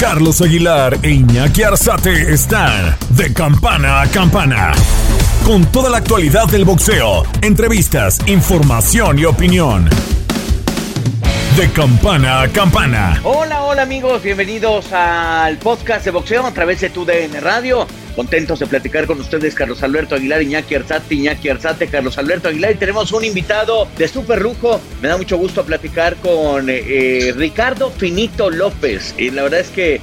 Carlos Aguilar e Iñaki Arzate están de campana a campana. Con toda la actualidad del boxeo, entrevistas, información y opinión. De campana a campana. Hola, hola amigos, bienvenidos al podcast de boxeo a través de TUDN Radio. Contentos de platicar con ustedes, Carlos Alberto Aguilar, Iñaki Arzate, Iñaki Arzate, Carlos Alberto Aguilar. Y tenemos un invitado de súper lujo. Me da mucho gusto platicar con eh, Ricardo Finito López. Y la verdad es que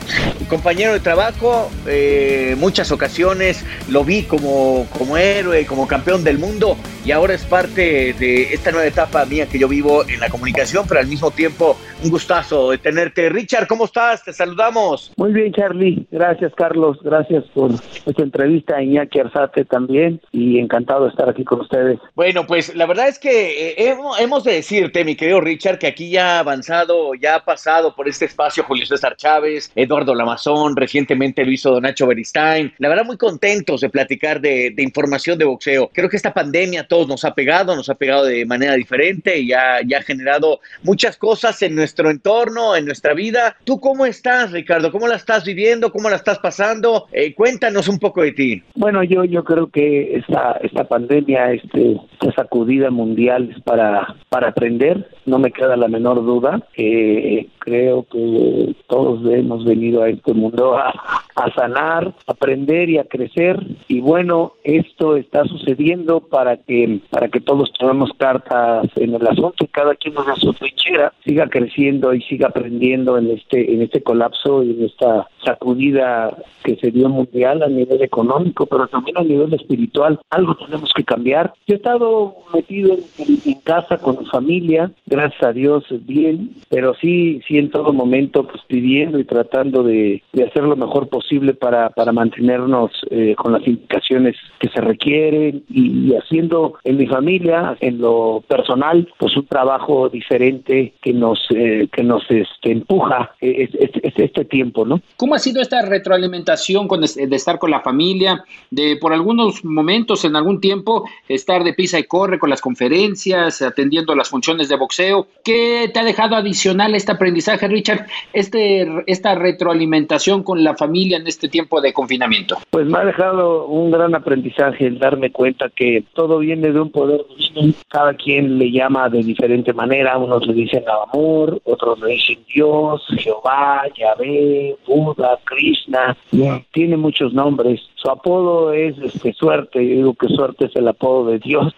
compañero de trabajo, eh, muchas ocasiones lo vi como, como héroe, como campeón del mundo. Y ahora es parte de esta nueva etapa mía que yo vivo en la comunicación, pero al mismo tiempo un gustazo de tenerte. Richard, ¿cómo estás? Te saludamos. Muy bien, Charlie. Gracias, Carlos. Gracias por esta entrevista, Iñaki Arzate también, y encantado de estar aquí con ustedes. Bueno, pues la verdad es que eh, hemos, de decirte, mi querido Richard, que aquí ya ha avanzado, ya ha pasado por este espacio Julio César Chávez, Eduardo Lamazón, recientemente lo hizo Nacho Beristain. La verdad, muy contentos de platicar de, información de boxeo. Creo que esta pandemia a todos nos ha pegado, nos ha pegado de manera diferente y ya, ya ha generado muchas cosas en nuestro entorno, en nuestra vida. ¿Tú cómo estás, Ricardo? ¿Cómo la estás viviendo? ¿Cómo la estás pasando? Eh, cuéntanos un poco de ti. Bueno, yo yo creo que esta esta pandemia, este, esta sacudida mundial es para para aprender. No me queda la menor duda. Eh, creo que todos hemos venido a este mundo a, a sanar, a aprender y a crecer. Y bueno, esto está sucediendo para que para que todos tomemos cartas en el asunto y cada quien nos su trinchera siga creciendo y siga aprendiendo en este en este colapso y en esta sacudida que se dio mundial a nivel económico, pero también a nivel espiritual. Algo tenemos que cambiar. Yo he estado metido en, casa con mi familia, gracias a Dios bien, pero sí, sí en todo momento pues pidiendo y tratando de, hacer lo mejor posible para, para mantenernos eh, con las indicaciones que se requieren y, haciendo en mi familia, en lo personal, pues un trabajo diferente que nos eh, que nos este, empuja eh, este, este, tiempo, ¿no? ¿Cómo ha sido esta retroalimentación con, de estar con la familia, de por algunos momentos, en algún tiempo, estar de pisa y corre con las conferencias, atendiendo las funciones de boxeo? ¿Qué te ha dejado adicional este aprendizaje, Richard, este, esta retroalimentación con la familia en este tiempo de confinamiento? Pues me ha dejado un gran aprendizaje el darme cuenta que todo viene de un poder cada quien le llama de diferente manera, unos le dicen amor, otros le dicen Dios, Jehová, Yahvé, Buda, Krishna, tiene muchos nombres. Su apodo es este, suerte, yo digo que suerte es el apodo de Dios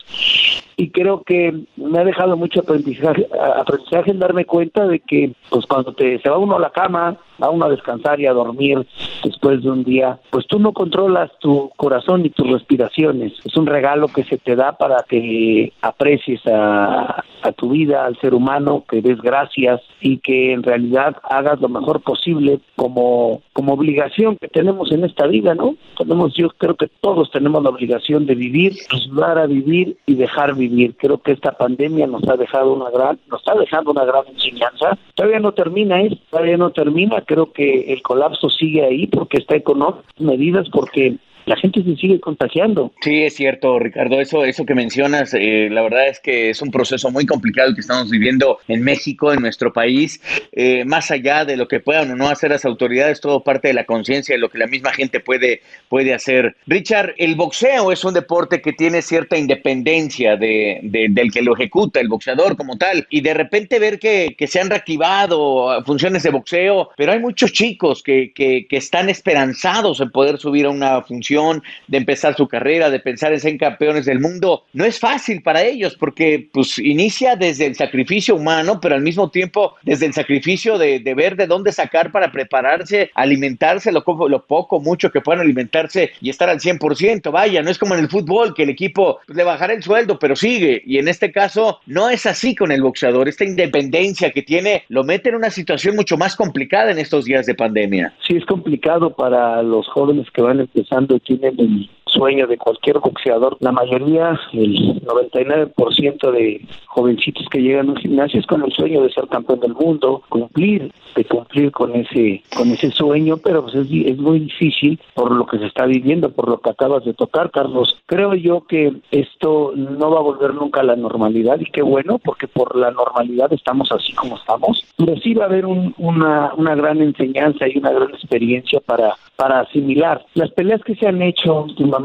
y creo que me ha dejado mucho aprendizaje, aprendizaje en darme cuenta de que pues cuando te se va uno a la cama, va uno a descansar y a dormir después de un día, pues tú no controlas tu corazón ni tus respiraciones. Es un regalo que se te da para que aprecies a, a tu vida, al ser humano, que des gracias y que en realidad hagas lo mejor posible como, como obligación que tenemos en esta vida, ¿no? Tenemos, yo creo que todos tenemos la obligación de vivir, ayudar a vivir y dejar vivir Creo que esta pandemia nos ha dejado una gran, nos está dejando una gran enseñanza. Todavía no termina, ¿eh? Todavía no termina. Creo que el colapso sigue ahí porque está económico, medidas porque la gente se sigue contagiando. Sí, es cierto, Ricardo, eso, eso que mencionas, eh, la verdad es que es un proceso muy complicado que estamos viviendo en México, en nuestro país, eh, más allá de lo que puedan o no hacer las autoridades, todo parte de la conciencia de lo que la misma gente puede, puede hacer. Richard, el boxeo es un deporte que tiene cierta independencia de, del que lo ejecuta, el boxeador como tal, y de repente ver que, que se han reactivado funciones de boxeo, pero hay muchos chicos que, que, que están esperanzados en poder subir a una función de empezar su carrera, de pensar en ser campeones del mundo, no es fácil para ellos porque pues inicia desde el sacrificio humano, pero al mismo tiempo desde el sacrificio de, ver de dónde sacar para prepararse, alimentarse, lo, lo poco, mucho que puedan alimentarse y estar al 100%. Vaya, no es como en el fútbol que el equipo pues, le bajará el sueldo, pero sigue. Y en este caso no es así con el boxeador. Esta independencia que tiene lo mete en una situación mucho más complicada en estos días de pandemia. Sí, es complicado para los jóvenes que van empezando tienen sueño de cualquier boxeador. La mayoría, el 99% de jovencitos que llegan a un gimnasio es con el sueño de ser campeón del mundo, cumplir, de cumplir con ese, con ese sueño, pero pues es, es muy difícil por lo que se está viviendo, por lo que acabas de tocar, Carlos. Creo yo que esto no va a volver nunca a la normalidad y qué bueno, porque por la normalidad estamos así como estamos, pero sí va a haber una, una gran enseñanza y una gran experiencia para, para asimilar. Las peleas que se han hecho últimamente,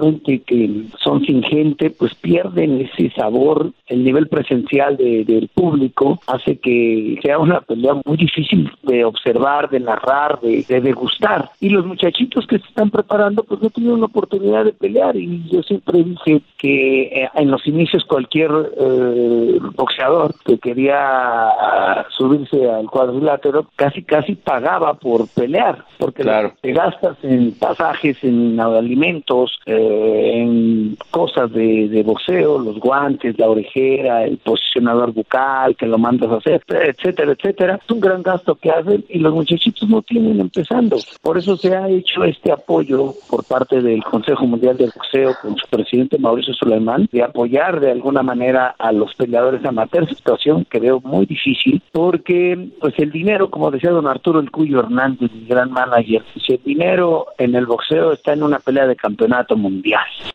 que son sin gente, pues pierden ese sabor, el nivel presencial del público hace que sea una pelea muy difícil de observar, de narrar, de, de degustar. Y los muchachitos que se están preparando, pues no tienen la oportunidad de pelear. Y yo siempre dije que eh, en los inicios cualquier eh, boxeador que quería ah, subirse al cuadrilátero casi casi pagaba por pelear, porque claro. te gastas en pasajes, en alimentos, eh, en cosas de, de boxeo, los guantes, la orejera, el posicionador bucal que lo mandas a hacer, etcétera, etcétera. Es un gran gasto que hacen y los muchachitos no tienen empezando. Por eso se ha hecho este apoyo por parte del Consejo Mundial de Boxeo con su presidente Mauricio Suleiman de apoyar de alguna manera a los peleadores amateurs, situación que veo muy difícil porque pues el dinero, como decía don Arturo El Cuyo Hernández, mi gran manager, si el dinero en el boxeo está en una pelea de campeonato mundial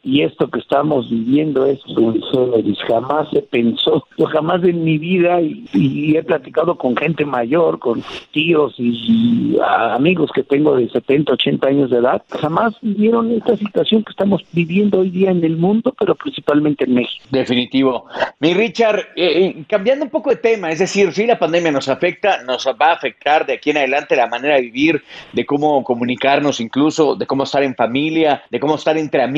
y esto que estamos viviendo es un jamás se pensó, yo jamás en mi vida y, he platicado con gente mayor, con tíos y, amigos que tengo de 70, 80 años de edad, jamás vivieron esta situación que estamos viviendo hoy día en el mundo, pero principalmente en México. Definitivo. Mi Richard, eh, eh, cambiando un poco de tema, es decir, si la pandemia nos afecta, nos va a afectar de aquí en adelante la manera de vivir, de cómo comunicarnos incluso, de cómo estar en familia, de cómo estar entre amigos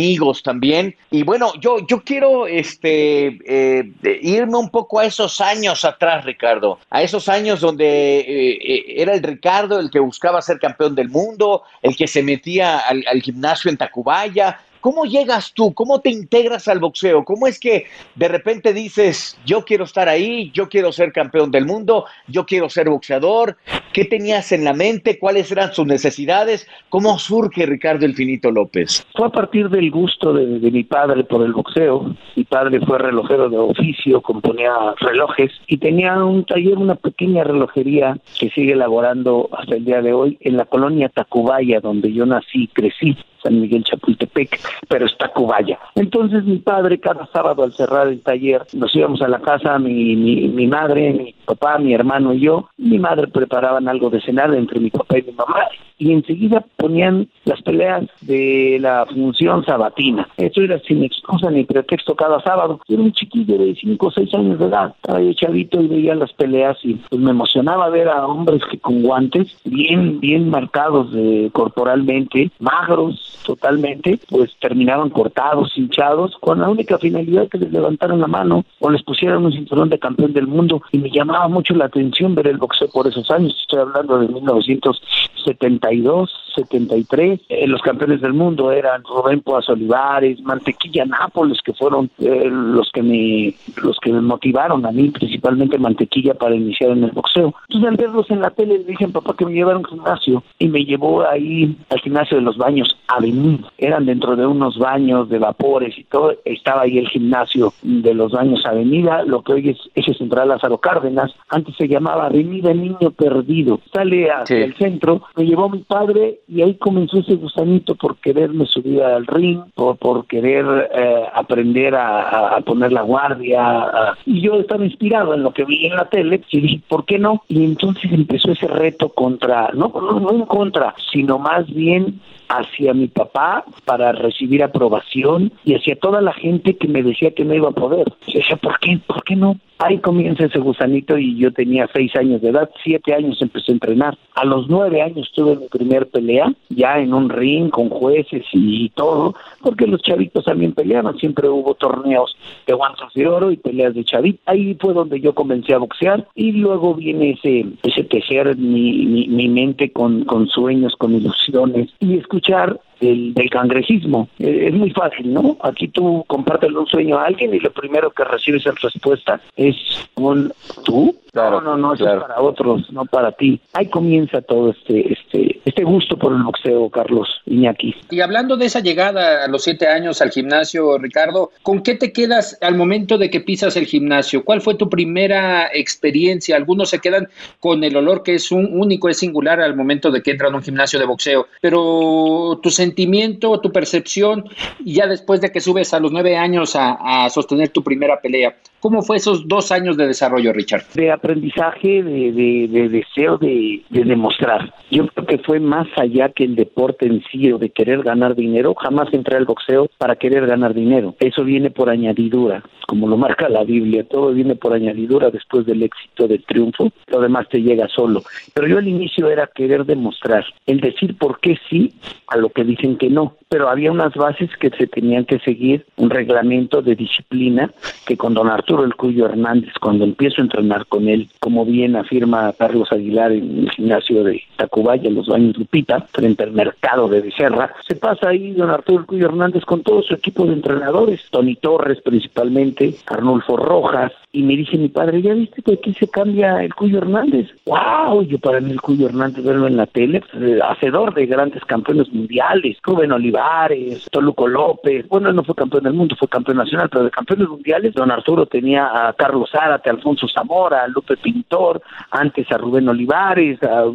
también. Y bueno, yo, yo quiero este, eh, irme un poco a esos años atrás, Ricardo, a esos años donde era el Ricardo el que buscaba ser campeón del mundo, el que se metía al gimnasio en Tacubaya, ¿Cómo llegas tú? ¿Cómo te integras al boxeo? ¿Cómo es que de repente dices, yo quiero estar ahí, yo quiero ser campeón del mundo, yo quiero ser boxeador? ¿Qué tenías en la mente? ¿Cuáles eran sus necesidades? ¿Cómo surge Ricardo El Finito López? Fue a partir del gusto de, mi padre por el boxeo. Mi padre fue relojero de oficio, componía relojes y tenía un taller, una pequeña relojería que sigue elaborando hasta el día de hoy en la colonia Tacubaya, donde yo nací y crecí. San Miguel Chapultepec, pero está Cubaya. Entonces mi padre cada sábado al cerrar el taller nos íbamos a la casa, mi, mi, mi madre, mi papá, mi hermano y yo. Mi madre preparaban algo de cenar entre mi papá y mi mamá y enseguida ponían las peleas de la función sabatina. Eso era sin excusa ni pretexto cada sábado. Era un chiquillo de 5 o 6 años de edad, estaba yo chavito y veía las peleas y pues me emocionaba ver a hombres que con guantes bien, bien marcados de, corporalmente, magros totalmente, pues terminaban cortados, hinchados, con la única finalidad que les levantaran la mano o les pusieran un cinturón de campeón del mundo y me llamaba mucho la atención ver el boxeo por esos años. Estoy hablando de 1970 72, 73. Eh, los campeones del mundo eran Rubén Poas Olivares, Mantequilla Nápoles, que fueron eh, los que me los que me motivaron a mí, principalmente Mantequilla, para iniciar en el boxeo. Entonces al verlos en la tele le dije papá que me llevara a gimnasio y me llevó ahí al gimnasio de los baños Avenida. Eran dentro de unos baños de vapores y todo. Estaba ahí el gimnasio de los baños Avenida, lo que hoy es Eje Central Lázaro Cárdenas. Antes se llamaba Avenida Niño Perdido. Sale hacia el centro, me llevó mi padre y ahí comenzó ese gusanito por quererme subir al ring, por, por querer eh, aprender a, poner la guardia. y yo estaba inspirado en lo que vi en la tele y dije, ¿por qué no? Y entonces empezó ese reto contra, no, no, no en contra, sino más bien hacia mi papá para recibir aprobación y hacia toda la gente que me decía que no iba a poder. Yo decía, ¿por qué? ¿Por qué no? Ahí comienza ese gusanito y yo tenía seis años de edad, siete años empecé a entrenar. A los nueve años tuve mi primer pelea, ya en un ring con jueces y todo, porque los chavitos también peleaban, siempre hubo torneos de guantes de oro y peleas de chavitos. Ahí fue donde yo comencé a boxear y luego viene ese, ese tejer mi, mi, mente con, con sueños, con ilusiones y escuchar del, del cangrejismo. Eh, es muy fácil, ¿no? Aquí tú compartes un sueño a alguien y lo primero que recibes en respuesta es un tú. no, no, no, eso es para otros, no para ti. Ahí comienza todo este, este, este gusto por el boxeo, Carlos Iñaki. Y hablando de esa llegada a los siete años al gimnasio, Ricardo, ¿con qué te quedas al momento de que pisas el gimnasio? ¿Cuál fue tu primera experiencia? Algunos se quedan con el olor que es un único, es singular al momento de que entran a un gimnasio de boxeo, pero tu sentimiento, tu percepción, ya después de que subes a los nueve años a, sostener tu primera pelea, ¿cómo fue esos dos años de desarrollo, Richard? De aprendizaje, de, deseo de, demostrar. Yo creo que fue más allá que el deporte en sí o de querer ganar dinero. Jamás entré al boxeo para querer ganar dinero. Eso viene por añadidura, como lo marca la Biblia. Todo viene por añadidura después del éxito, del triunfo. Lo demás te llega solo. Pero yo al inicio era querer demostrar, el decir por qué sí a lo que dicen que no. Pero había unas bases que se tenían que seguir, un reglamento de disciplina que con don Arturo El Cuyo Hernández, cuando empiezo a entrenar con él, como bien afirma Carlos Aguilar en el gimnasio de Tacubaya, en los baños Lupita, frente al mercado de Becerra, se pasa ahí don Arturo El Cuyo Hernández con todo su equipo de entrenadores, Tony Torres principalmente, Arnulfo Rojas, y me dice mi padre, ¿ya viste que aquí se cambia el Cuyo Hernández? ¡Wow! Yo para mí el Cuyo Hernández verlo en la tele, pues, eh, hacedor de grandes campeones mundiales, Rubén Olivares, Toluco López, bueno, él no fue campeón del mundo, fue campeón nacional, pero de campeones mundiales, don Arturo tenía a Carlos Zárate, Alfonso Zamora, a Lupe Pintor, antes a Rubén Olivares, a,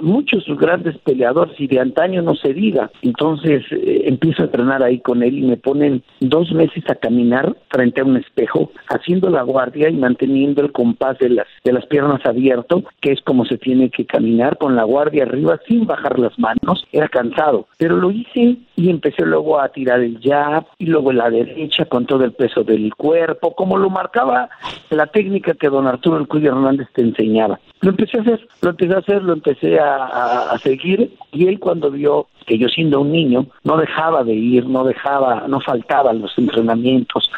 muchos grandes peleadores y de antaño no se diga. Entonces eh, empiezo a entrenar ahí con él y me ponen dos meses a caminar frente a un espejo, haciendo la guardia y manteniendo el compás de las, de las piernas abierto, que es como se tiene que caminar con la guardia arriba sin bajar las manos. Era cansado, pero lo hice y empecé luego a tirar el jab y luego la derecha con todo el peso del cuerpo, como lo marcaba la técnica que don Arturo El Cuyo Hernández te enseñaba. Lo empecé a hacer, lo empecé a hacer, lo empecé a, a seguir y él cuando vio que yo siendo un niño no dejaba de ir, no dejaba, no faltaba los entrenamientos.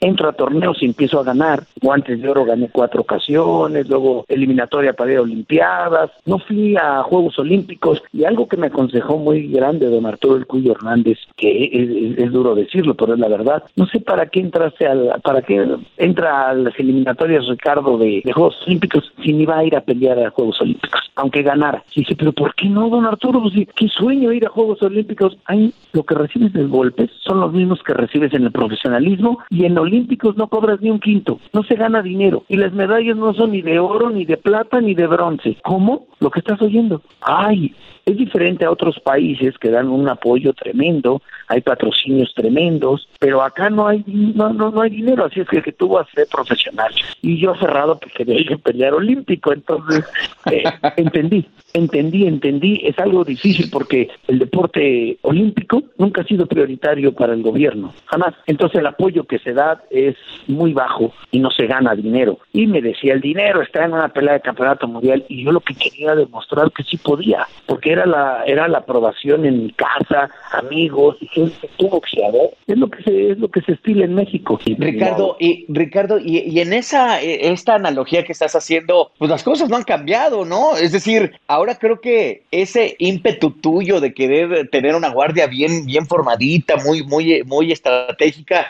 Entro a torneos y empiezo a ganar. Guantes de oro gané cuatro ocasiones, luego eliminatoria para ir a Olimpiadas. No fui a Juegos Olímpicos y algo que me aconsejó muy grande don Arturo El Cuyo Hernández, que es, duro decirlo, pero es la verdad. No sé para qué entraste al, para qué entra a las eliminatorias Ricardo de, Juegos Olímpicos si ni va a ir a pelear a Juegos Olímpicos, aunque ganara. dice, pero ¿por qué no, don Arturo? Pues, qué sueño ir a Juegos Olímpicos, ahí lo que recibes de golpes son los mismos que recibes en el profesionalismo y en Olímpicos no cobras ni un quinto, no se gana dinero y las medallas no son ni de oro, ni de plata, ni de bronce. ¿Cómo? Lo que estás oyendo. Ay, es diferente a otros países que dan un apoyo tremendo, hay patrocinios tremendos, pero acá no hay no, no, no hay dinero, así es que, que tú vas a ser profesional. Y yo cerrado que quería pelear olímpico, entonces eh, entendí, entendí, entendí, es algo difícil porque el deporte olímpico nunca ha sido prioritario para el gobierno, jamás. Entonces el apoyo que se da es muy bajo y no se gana dinero. Y me decía, el dinero está en una pelea de campeonato mundial y yo lo que quería demostrar que sí podía, porque era la era la aprobación en mi casa, amigos gente boxeador. Es lo que se es lo que se estila en México. Ricardo y Ricardo y, y en esa e, esta analogía que estás haciendo, pues las cosas no han cambiado, ¿no? Es decir, ahora creo que ese ímpetu tuyo de querer tener una guardia bien bien formadita, muy muy muy estratégica,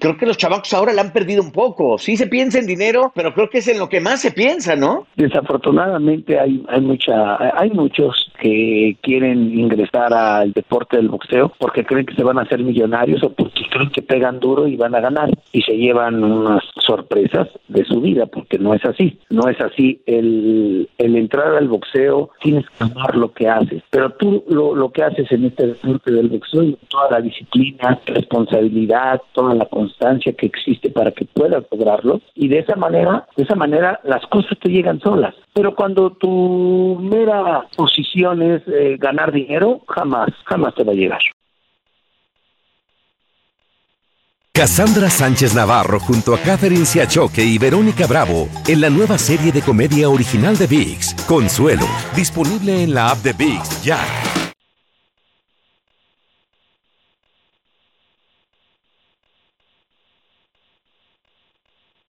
creo que los chavacos ahora la han perdido un poco. Sí se piensa en dinero, pero creo que es en lo que más se piensa, ¿no? Desafortunadamente hay hay mucha hay muchos que quieren ingresar al deporte del boxeo porque creen que se van a hacer millonarios o porque creen que pegan duro y van a ganar y se llevan unas sorpresas de su vida porque no es así, no es así. El, el entrar al boxeo tienes que amar lo que haces, pero tú lo, lo que haces en este deporte del boxeo, toda la disciplina, responsabilidad, toda la constancia que existe para que puedas lograrlo y de esa manera, de esa manera las cosas te llegan solas. Pero cuando tu mera posición es eh, ganar dinero, jamás, jamás te va a llegar. Cassandra Sánchez Navarro junto a Catherine Siachoque y Verónica Bravo en la nueva serie de comedia original de VIX, Consuelo, disponible en la app de VIX ya.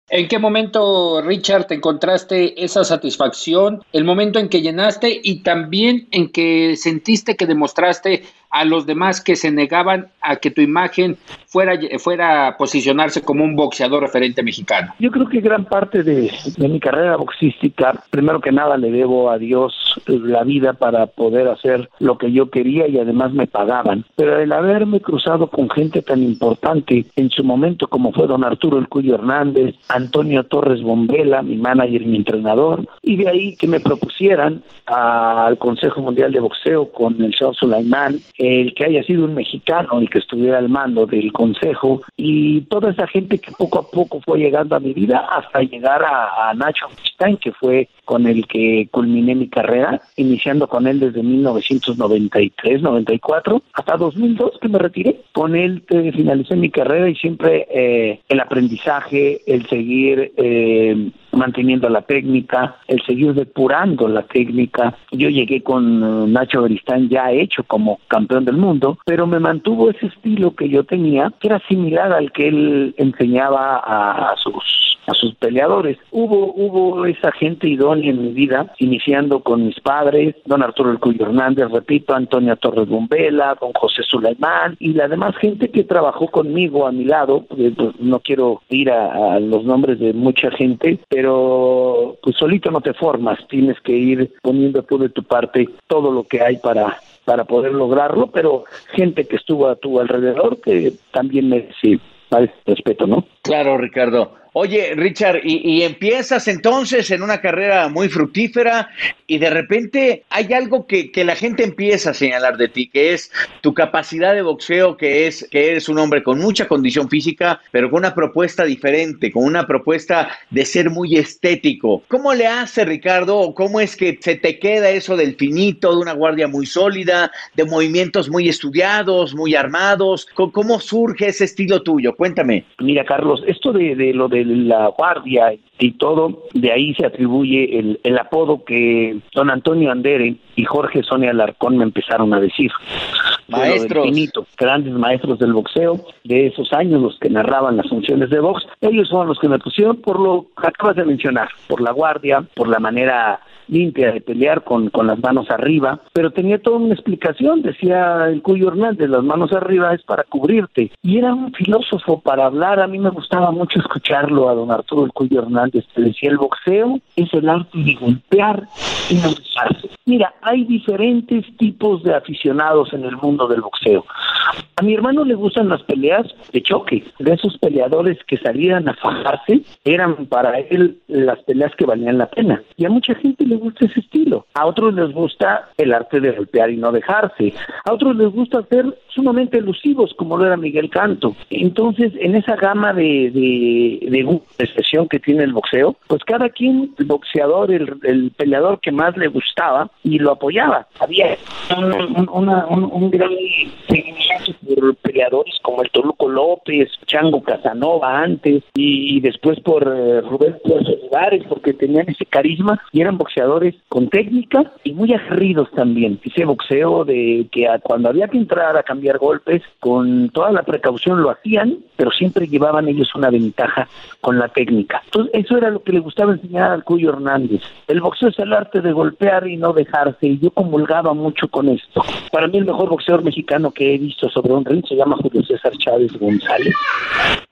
¿En qué momento, Richard, te encontraste esa satisfacción? El momento en que llenaste y también en que sentiste que demostraste a los demás que se negaban a que tu imagen fuera, fuera a posicionarse como un boxeador referente mexicano? Yo creo que gran parte de, mi carrera boxística, primero que nada le debo a Dios la vida para poder hacer lo que yo quería y además me pagaban. Pero el haberme cruzado con gente tan importante en su momento como fue don Arturo El Cuyo Hernández, Antonio Torres Bombela, mi manager mi entrenador, y de ahí que me propusieran al Consejo Mundial de Boxeo con el señor Sulaimán, el que haya sido un mexicano y que estuviera al mando del consejo y toda esa gente que poco a poco fue llegando a mi vida hasta llegar a, Nacho Stein, que fue con el que culminé mi carrera, iniciando con él desde 1993, 94, hasta 2002 que me retiré. Con él eh, finalicé mi carrera y siempre eh, el aprendizaje, el seguir eh, manteniendo la técnica, el seguir depurando la técnica. Yo llegué con eh, Nacho Beristán ya hecho como campeón del mundo, pero me mantuvo ese estilo que yo tenía, que era similar al que él enseñaba a sus a sus peleadores. Hubo, hubo esa gente idónea en mi vida, iniciando con mis padres, don Arturo El Cuyo Hernández, repito, Antonia Torres Bombela, don José Sulaimán y la demás gente que trabajó conmigo a mi lado, pues, no quiero ir a, los nombres de mucha gente, pero pues solito no te formas, tienes que ir poniendo tú de tu parte todo lo que hay para para poder lograrlo, pero gente que estuvo a tu alrededor que también merece respeto, ¿no? Claro, Ricardo. Oye, Richard, y, empiezas entonces en una carrera muy fructífera y de repente hay algo que, la gente empieza a señalar de ti, que es tu capacidad de boxeo, que es que eres un hombre con mucha condición física, pero con una propuesta diferente, con una propuesta de ser muy estético. ¿Cómo le hace, Ricardo? ¿Cómo es que se te queda eso del finito, de una guardia muy sólida, de movimientos muy estudiados, muy armados? ¿Cómo, surge ese estilo tuyo? Cuéntame. Mira, Carlos, esto de, de lo de la guardia y todo, de ahí se atribuye el, el apodo que don Antonio Andere y Jorge Sonia Alarcón me empezaron a decir. Maestros. grandes maestros del boxeo, de esos años, los que narraban las funciones de box, ellos son los que me pusieron por lo que acabas de mencionar, por la guardia, por la manera limpia de pelear con, con las manos arriba, pero tenía toda una explicación, decía el Cuyo Hernández, las manos arriba es para cubrirte. Y era un filósofo para hablar, a mí me gustaba mucho escucharlo a don Arturo el Cuyo Hernández, que decía el boxeo es el arte de golpear y no Mira, hay diferentes tipos de aficionados en el mundo del boxeo. A mi hermano le gustan las peleas de choque, de esos peleadores que salían a fajarse, eran para él las peleas que valían la pena. Y a mucha gente le gusta ese estilo. A otros les gusta el arte de golpear y no dejarse. A otros les gusta ser sumamente elusivos, como lo era Miguel Canto. Entonces, en esa gama de, de, expresión que tiene el boxeo, pues cada quien, el boxeador, el peleador que más le gustaba y lo apoyaba. Había un, un gran seguimiento por peleadores como el Toluco López, Chango Casanova antes y, después por eh, Rubén Olivares porque tenían ese carisma y eran boxeadores con técnica y muy aguerridos también. Ese boxeo de que cuando había que entrar a cambiar golpes con toda la precaución lo hacían, pero siempre llevaban ellos una ventaja con la técnica. Entonces eso era lo que le gustaba enseñar al Cuyo Hernández. El boxeo es el arte de golpear y no dejarse y yo comulgaba mucho con esto. Para mí el mejor boxeador mexicano que he visto sobre un ring se llama Julio César Chávez González,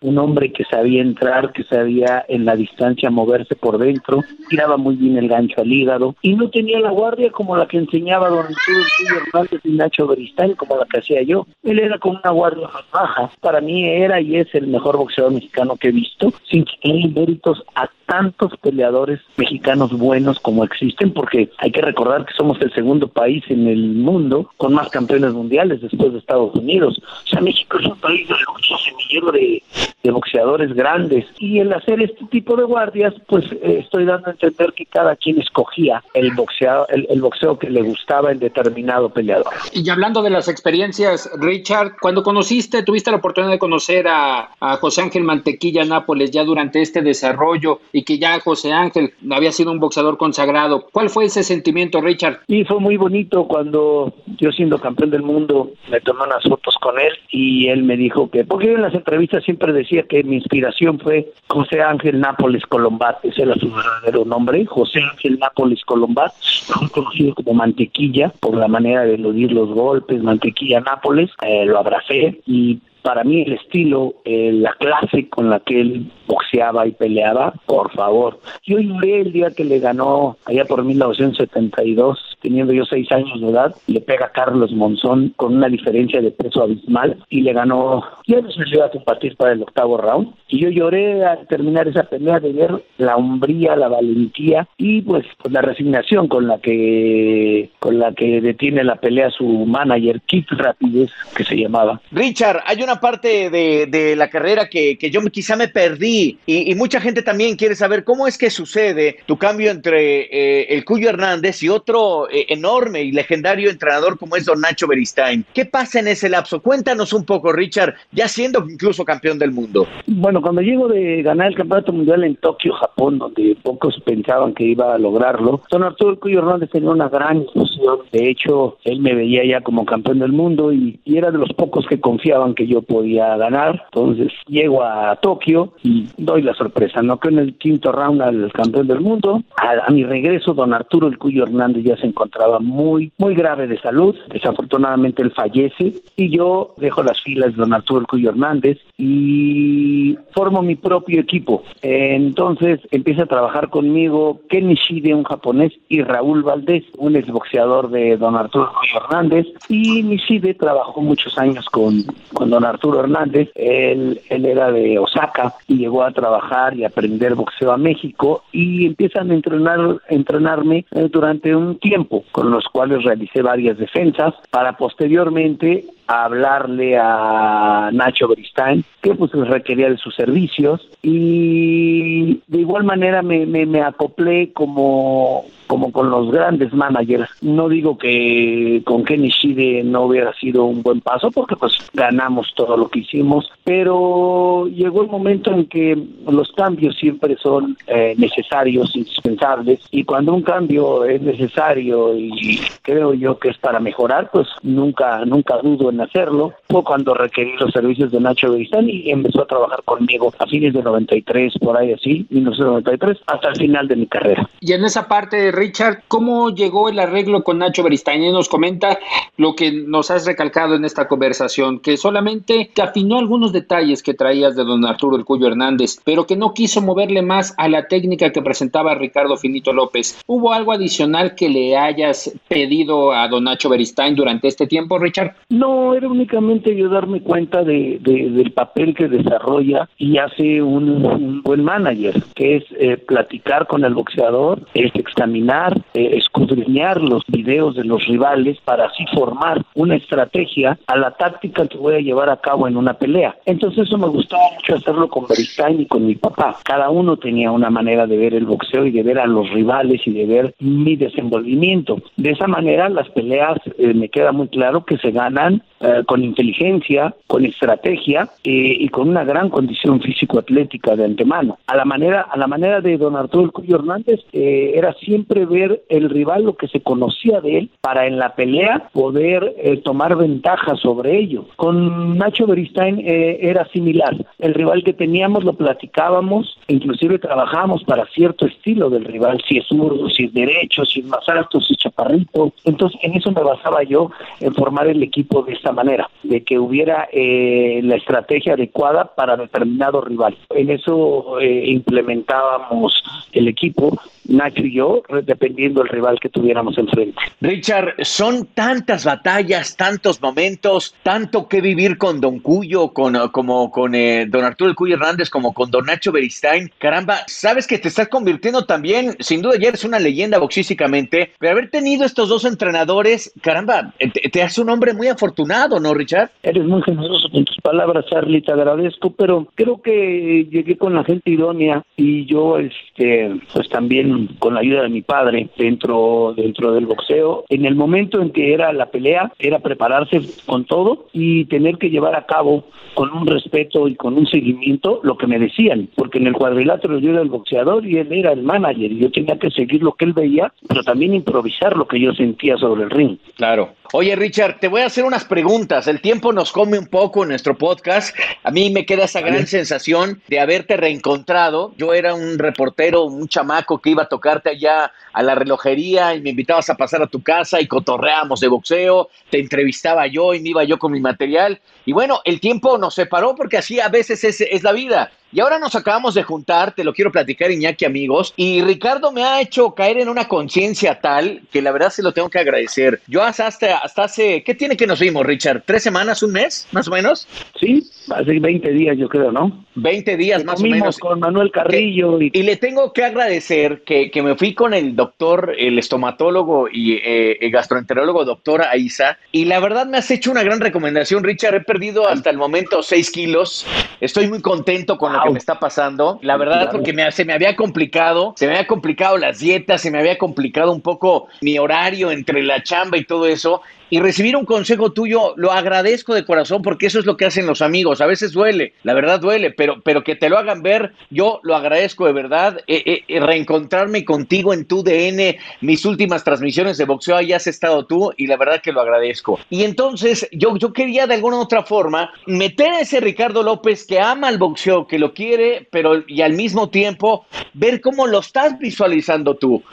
un hombre que sabía entrar, que sabía en la distancia moverse por dentro, tiraba muy bien el gancho al hígado y no tenía la guardia como la que enseñaba don Arturo Hernández y Nacho Beristán, como la que hacía yo. Él era con una guardia más baja. Para mí era y es el mejor boxeador mexicano que he visto, sin quitarle méritos a tantos peleadores mexicanos buenos como existen, porque hay que recordar que somos el segundo país en el mundo con más campeones mundiales después de Estados Unidos. O sea, México es un país de lucha semillero de, boxeadores grandes. Y el hacer este tipo de guardias, pues eh, estoy dando a entender que cada quien escogía el boxeo, el, boxeo que le gustaba en determinado peleador. Y hablando de las experiencias, Richard, cuando conociste, tuviste la oportunidad de conocer a José Ángel Mantequilla Nápoles ya durante este desarrollo, y que ya José Ángel había sido un boxeador consagrado. ¿Cuál fue ese sentimiento, Richard? Y fue muy bonito cuando yo siendo campeón del mundo me tomé unas fotos con él y él me dijo que, porque en las entrevistas siempre decía que mi inspiración fue José Ángel Nápoles Colombat, ese era su verdadero nombre, José Ángel Nápoles Colombat, conocido como Mantequilla por la manera de eludir los golpes, Mantequilla Nápoles, eh, lo abracé y para mí el estilo, eh, la clase con la que él boxeaba y peleaba, por favor. Yo lloré el día que le ganó, allá por 1972, teniendo yo seis años de edad, le pega a Carlos Monzón con una diferencia de peso abismal y le ganó, ya no se iba a compartir para el octavo round. Y yo lloré al terminar esa pelea de ver la hombría, la valentía y pues, pues la resignación con la que con la que detiene la pelea su manager, Keith Rapidez, que se llamaba. Richard, hay una parte de, la carrera que, yo quizá me perdí y, mucha gente también quiere saber cómo es que sucede tu cambio entre eh, el Cuyo Hernández y otro eh, enorme y legendario entrenador como es Don Nacho Beristain. ¿Qué pasa en ese lapso? Cuéntanos un poco, Richard, ya siendo incluso campeón del mundo. Bueno, cuando llego de ganar el campeonato mundial en Tokio, Japón, donde pocos pensaban que iba a lograrlo, Don Arturo Cuyo Hernández tenía una gran ilusión. De hecho, él me veía ya como campeón del mundo y era de los pocos que confiaban que yo podía ganar. Entonces llego a Tokio y doy la sorpresa, ¿no? Que en el quinto round al campeón del mundo. A, mi regreso, don Arturo El Cuyo Hernández ya se encontraba muy, muy grave de salud. Desafortunadamente él fallece y yo dejo las filas de don Arturo El Cuyo Hernández y formo mi propio equipo. Entonces empieza a trabajar conmigo Kenny Shide, un japonés, y Raúl Valdés, un exboxeador de don Arturo El Cuyo Hernández. Y Nishide trabajó muchos años con, con don Arturo Hernández, él, él era de Osaka y llegó a trabajar y aprender boxeo a México y empiezan a entrenar, entrenarme eh, durante un tiempo, con los cuales realicé varias defensas para posteriormente hablarle a Nacho Beristain, que pues requería de sus servicios y de igual manera me, me, me acoplé como como con los grandes managers. No digo que con Kenny Shide no hubiera sido un buen paso porque pues ganamos todo lo que hicimos, pero llegó el momento en que los cambios siempre son eh, necesarios, indispensables y cuando un cambio es necesario y creo yo que es para mejorar, pues nunca nunca dudo en hacerlo. Fue cuando requerí los servicios de Nacho Beristain y empezó a trabajar conmigo a fines de 93 por ahí así, 1993 hasta el final de mi carrera. Y en esa parte Richard, ¿cómo llegó el arreglo con Nacho Beristain? Nos comenta lo que nos has recalcado en esta conversación, que solamente te afinó algunos detalles que traías de don Arturo El Cuyo Hernández, pero que no quiso moverle más a la técnica que presentaba Ricardo Finito López. ¿Hubo algo adicional que le hayas pedido a don Nacho Beristain durante este tiempo, Richard? No, era únicamente yo darme cuenta de, del papel que desarrolla y hace un, buen manager, que es eh, platicar con el boxeador, es examinar eh, escudriñar los videos de los rivales para así formar una estrategia a la táctica que voy a llevar a cabo en una pelea. Entonces eso me gustaba mucho hacerlo con Beristain y con mi papá. Cada uno tenía una manera de ver el boxeo y de ver a los rivales y de ver mi desenvolvimiento. De esa manera las peleas eh, me queda muy claro que se ganan eh, con inteligencia, con estrategia y con una gran condición físico-atlética de antemano. A la manera, a la manera de don Arturo Cuyo Hernández era siempre ver el rival lo que se conocía de él para en la pelea poder eh, tomar ventaja sobre ello. Con Nacho Beristain eh, era similar. El rival que teníamos lo platicábamos, inclusive trabajábamos para cierto estilo del rival, si es zurdo, si es derecho, si es más alto, si es chaparrito. Entonces en eso me basaba yo en formar el equipo de manera, de que hubiera eh, la estrategia adecuada para determinado rival. En eso implementábamos el equipo, Nacho y yo, dependiendo del rival que tuviéramos enfrente. Richard, son tantas batallas, tantos momentos, tanto que vivir con Don Cuyo, con, como con eh, Don Arturo El Cuyo Hernández, como con Don Nacho Beristain. Caramba, sabes que te estás convirtiendo también, sin duda ya eres una leyenda boxísticamente, pero haber tenido estos dos entrenadores, caramba, eh, te, hace un hombre muy afortunado, ¿no, Richard? Eres muy generoso con tus palabras, Charlie, te agradezco, pero creo que llegué con la gente idónea y yo, este, pues también con, la ayuda de mi padre dentro, dentro del boxeo. En el momento en que era la pelea, era prepararse con todo y tener que llevar a cabo con un respeto y con un seguimiento lo que me decían, porque en el cuadrilátero yo era el boxeador y él era el manager y yo tenía que seguir lo que él veía, pero también improvisar lo que yo sentía sobre el ring. Claro. Oye, Richard, te voy a hacer unas preguntas. El tiempo nos come un poco en nuestro podcast. A mí me queda esa gran sensación de haberte reencontrado. Yo era un reportero, un chamaco que iba a tocarte allá a la relojería y me invitabas a pasar a tu casa y cotorreábamos de boxeo, te entrevistaba yo y me iba yo con mi material. Y bueno, el tiempo nos separó porque así a veces es, es la vida. Y ahora nos acabamos de juntar, te lo quiero platicar, Iñaki, amigos. Y Ricardo me ha hecho caer en una conciencia tal que la verdad se lo tengo que agradecer. Yo hasta, hasta hace, ¿qué tiene que nos vimos, Richard? ¿Tres semanas, un mes, más o menos? Sí, hace 20 días, yo creo, ¿no? 20 días más o menos. con Manuel Carrillo. y... le tengo que agradecer que, que, me fui con el doctor, el estomatólogo y eh, el gastroenterólogo, doctor Aiza. Y la verdad me has hecho una gran recomendación, Richard. He perdido hasta el momento 6 kilos. Estoy muy contento con lo que me está pasando. La verdad, porque me, se me había complicado, se me había complicado las dietas, se me había complicado un poco mi horario entre la chamba y todo eso y recibir un consejo tuyo lo agradezco de corazón porque eso es lo que hacen los amigos. A veces duele, la verdad duele, pero, pero que te lo hagan ver, yo lo agradezco de verdad. Eh, eh, reencontrarme contigo en tu DN, mis últimas transmisiones de boxeo, ahí has estado tú y la verdad que lo agradezco. Y entonces yo, yo quería de alguna u otra forma meter a ese Ricardo López que ama el boxeo, que lo quiere, pero y al mismo tiempo ver cómo lo estás visualizando tú.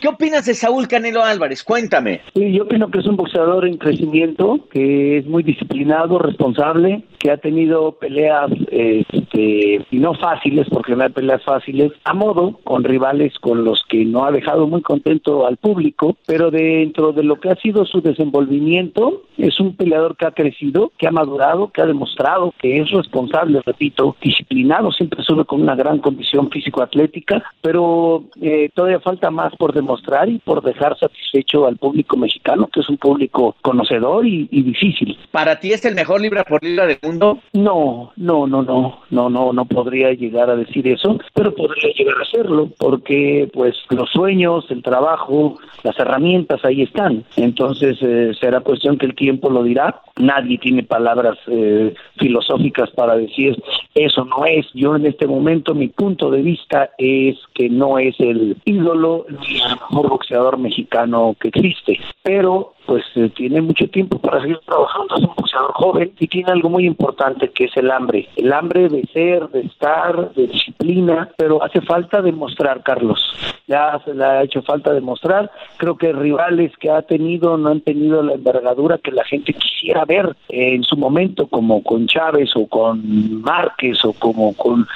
¿Qué opinas de Saúl Canelo Álvarez? Cuéntame. Sí, yo opino que es un boxeador en crecimiento, que es muy disciplinado, responsable, que ha tenido peleas este, no fáciles, porque no hay peleas fáciles, a modo, con rivales con los que no ha dejado muy contento al público, pero dentro de lo que ha sido su desenvolvimiento, es un peleador que ha crecido, que ha madurado, que ha demostrado que es responsable, repito, disciplinado, siempre sube con una gran condición físico-atlética, pero eh, todavía falta más por demostrar y por dejar satisfecho al público mexicano, que es un público conocedor y, difícil. ¿Para ti es el mejor libra por libra del No, no, no, no, no, no, no podría llegar a decir eso, pero podría llegar a hacerlo, porque pues los sueños, el trabajo, las herramientas ahí están. Entonces eh, será cuestión que el tiempo lo dirá. Nadie tiene palabras eh, filosóficas para decir eso no es. Yo en este momento mi punto de vista es que no es el ídolo ni el mejor boxeador mexicano que existe, pero pues eh, tiene mucho tiempo para seguir trabajando, es un boxeador joven y tiene algo muy importante que es el hambre, el hambre de ser, de estar, de disciplina, pero hace falta demostrar, Carlos, ya se le ha hecho falta demostrar, creo que rivales que ha tenido no han tenido la envergadura que la gente quisiera ver en su momento, como con Chávez o con Márquez o como con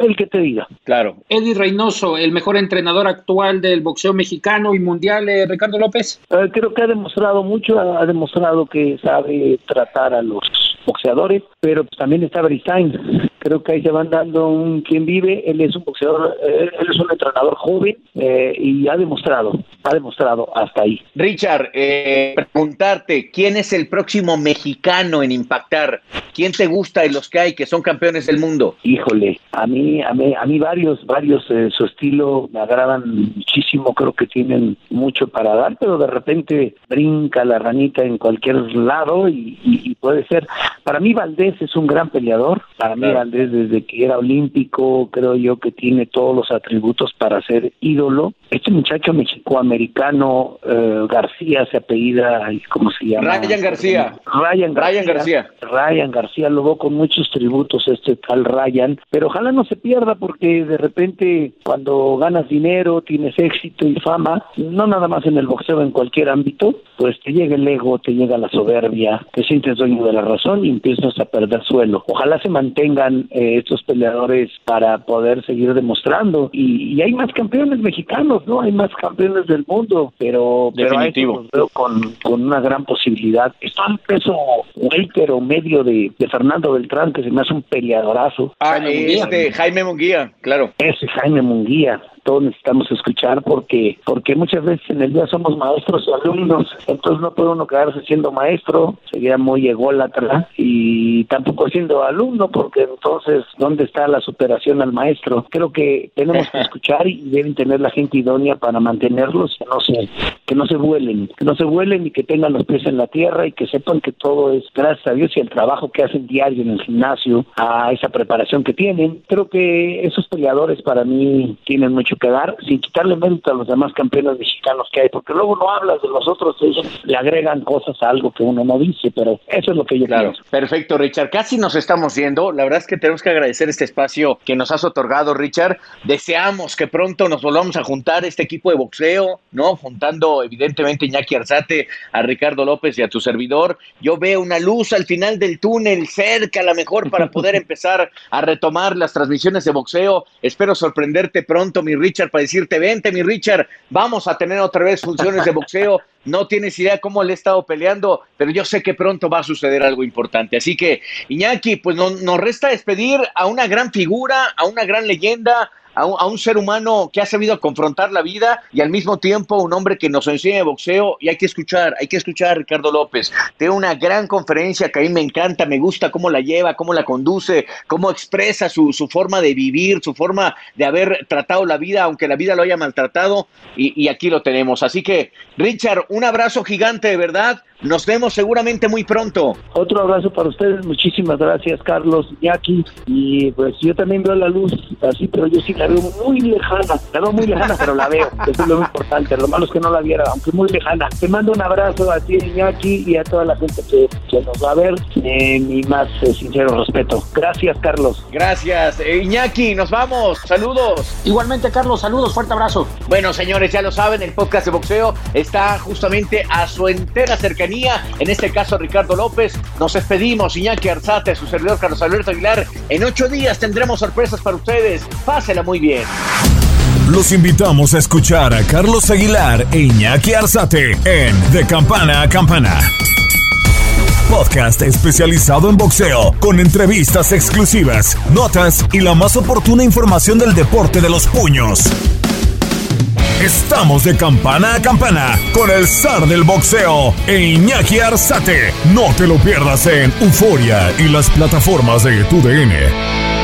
el que te diga. Claro. Eddie Reynoso, el mejor entrenador actual del boxeo mexicano y mundial, eh, Ricardo López. Eh, creo que ha demostrado mucho, ha, demostrado que sabe tratar a los boxeadores, pero también está Bristain. Creo que ahí se van dando un quien vive. Él es un boxeador, eh, él es un entrenador joven eh, y ha demostrado, ha demostrado hasta ahí. Richard, eh, preguntarte, ¿quién es el próximo mexicano en impactar? ¿Quién te gusta de los que hay que son campeones del mundo? Híjole, a mí, a mí, a mí varios, varios, su estilo me agradan muchísimo. Creo que tienen mucho para dar, pero de repente brinca la ranita en cualquier lado y, y puede ser. Para mí Valdés es un gran peleador, para mí Valdés desde que era olímpico creo yo que tiene todos los atributos para ser ídolo. Este muchacho mexicoamericano eh, García se apellida, ¿cómo se llama? Ryan García. Ryan García. Ryan García. Ryan García lo con muchos tributos este tal Ryan, pero ojalá no se pierda porque de repente cuando ganas dinero, tienes éxito y fama, no nada más en el boxeo, en cualquier ámbito, pues te llega el ego, te llega la soberbia, te sientes dueño de la razón y empiezas a perder suelo. Ojalá se mantengan eh, estos peleadores para poder seguir demostrando. Y, hay más campeones mexicanos, ¿no? Hay más campeones del mundo, pero, Definitivo. pero con, con una gran posibilidad. Está el peso welter o medio de, Fernando Beltrán, que se me hace un peleadorazo. Ah, este Jaime Munguía, claro. Ese Jaime Munguía. Todos necesitamos escuchar porque porque muchas veces en el día somos maestros y alumnos, entonces no puede uno quedarse siendo maestro, sería muy ególatra y tampoco siendo alumno porque entonces ¿dónde está la superación al maestro? Creo que tenemos que escuchar y deben tener la gente idónea para mantenerlos, que no se que no se vuelen, que no se vuelen y que tengan los pies en la tierra y que sepan que todo es gracias a Dios y el trabajo que hacen diario en el gimnasio, a esa preparación que tienen. Creo que esos peleadores para mí tienen mucho que dar, sin quitarle mérito a los demás campeones mexicanos que hay, porque luego no hablas de los otros, ellos le agregan cosas a algo que uno no dice, pero eso es lo que yo claro. Perfecto, Richard. Casi nos estamos yendo. La verdad es que tenemos que agradecer este espacio que nos has otorgado, Richard. Deseamos que pronto nos volvamos a juntar este equipo de boxeo, ¿no? Juntando evidentemente Iñaki Arzate, a Ricardo López y a tu servidor. Yo veo una luz al final del túnel, cerca a lo mejor para poder empezar a retomar las transmisiones de boxeo. Espero sorprenderte pronto, mi Richard, para decirte, vente, mi Richard, vamos a tener otra vez funciones de boxeo. No tienes idea cómo le he estado peleando, pero yo sé que pronto va a suceder algo importante. Así que, Iñaki, pues nos resta despedir a una gran figura, a una gran leyenda, a un, ser humano que ha sabido confrontar la vida y al mismo tiempo un hombre que nos enseña boxeo y hay que escuchar, hay que escuchar a Ricardo López. Tiene una gran conferencia que a mí me encanta, me gusta cómo la lleva, cómo la conduce, cómo expresa su, forma de vivir, su forma de haber tratado la vida, aunque la vida lo haya maltratado y, y aquí lo tenemos. Así que, Richard, un abrazo gigante de verdad nos vemos seguramente muy pronto. Otro abrazo para ustedes, muchísimas gracias Carlos, Jackie, y pues yo también veo la luz así, pero yo sí la veo muy lejana, la veo muy lejana, pero la veo, eso es lo importante, lo malo es que no la viera, aunque muy lejana. Te mando un abrazo a ti, Jackie, y a toda la gente que, nos va a ver, eh, mi más eh, sincero respeto. Gracias Carlos. Gracias, eh, Iñaki, nos vamos, saludos. Igualmente Carlos, saludos, fuerte abrazo. Bueno señores, ya lo saben, el podcast de boxeo está justamente a su entera cercanía en este caso Ricardo López. Nos despedimos, Iñaki Arzate, su servidor Carlos Alberto Aguilar. En ocho días tendremos sorpresas para ustedes. Pásela muy bien. Los invitamos a escuchar a Carlos Aguilar e Iñaki Arzate en De Campana a Campana. Podcast especializado en boxeo, con entrevistas exclusivas, notas y la más oportuna información del deporte de los puños. Estamos de campana a campana con el zar del boxeo Iñaki Arzate. No te lo pierdas en Euforia y las plataformas de tu DN.